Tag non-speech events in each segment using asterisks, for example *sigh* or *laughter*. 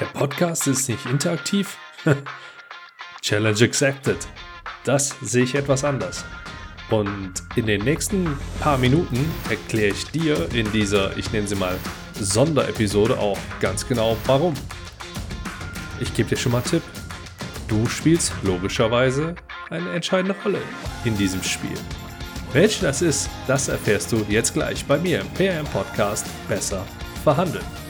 Der Podcast ist nicht interaktiv? *laughs* Challenge accepted. Das sehe ich etwas anders. Und in den nächsten paar Minuten erkläre ich dir in dieser, ich nenne sie mal, Sonderepisode auch ganz genau warum. Ich gebe dir schon mal einen Tipp. Du spielst logischerweise eine entscheidende Rolle in diesem Spiel. Welche das ist, das erfährst du jetzt gleich bei mir im PRM Podcast Besser verhandeln.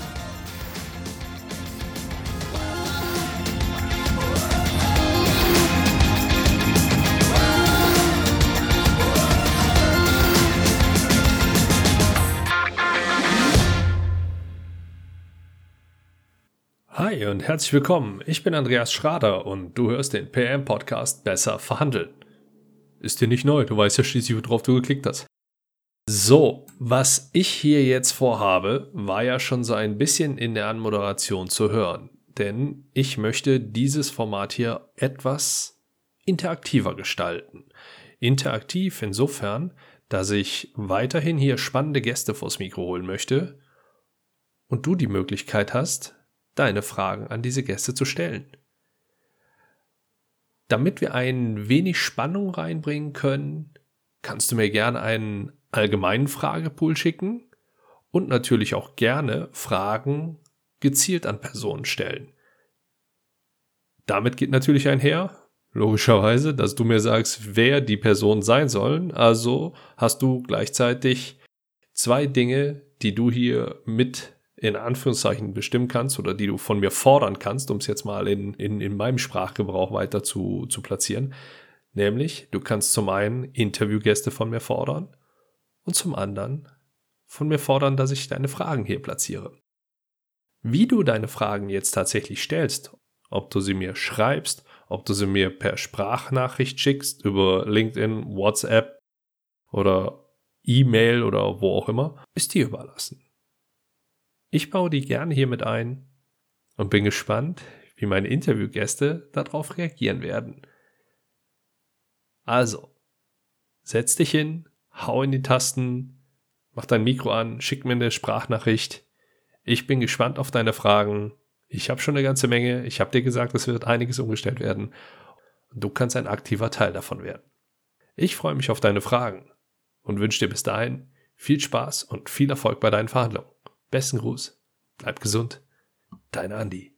Hi und herzlich willkommen. Ich bin Andreas Schrader und du hörst den PM Podcast Besser verhandeln. Ist dir nicht neu, du weißt ja schließlich, worauf du geklickt hast. So, was ich hier jetzt vorhabe, war ja schon so ein bisschen in der Anmoderation zu hören. Denn ich möchte dieses Format hier etwas interaktiver gestalten. Interaktiv insofern, dass ich weiterhin hier spannende Gäste vors Mikro holen möchte und du die Möglichkeit hast, deine Fragen an diese Gäste zu stellen. Damit wir ein wenig Spannung reinbringen können, kannst du mir gerne einen allgemeinen Fragepool schicken und natürlich auch gerne Fragen gezielt an Personen stellen. Damit geht natürlich einher, logischerweise, dass du mir sagst, wer die Person sein soll. Also hast du gleichzeitig zwei Dinge, die du hier mit in Anführungszeichen bestimmen kannst oder die du von mir fordern kannst, um es jetzt mal in, in, in meinem Sprachgebrauch weiter zu, zu platzieren. Nämlich, du kannst zum einen Interviewgäste von mir fordern und zum anderen von mir fordern, dass ich deine Fragen hier platziere. Wie du deine Fragen jetzt tatsächlich stellst, ob du sie mir schreibst, ob du sie mir per Sprachnachricht schickst über LinkedIn, WhatsApp oder E-Mail oder wo auch immer, ist dir überlassen. Ich baue die gerne hier mit ein und bin gespannt, wie meine Interviewgäste darauf reagieren werden. Also, setz dich hin, hau in die Tasten, mach dein Mikro an, schick mir eine Sprachnachricht. Ich bin gespannt auf deine Fragen. Ich habe schon eine ganze Menge. Ich habe dir gesagt, es wird einiges umgestellt werden. Und du kannst ein aktiver Teil davon werden. Ich freue mich auf deine Fragen und wünsche dir bis dahin viel Spaß und viel Erfolg bei deinen Verhandlungen. Besten Gruß, bleib gesund, dein Andi.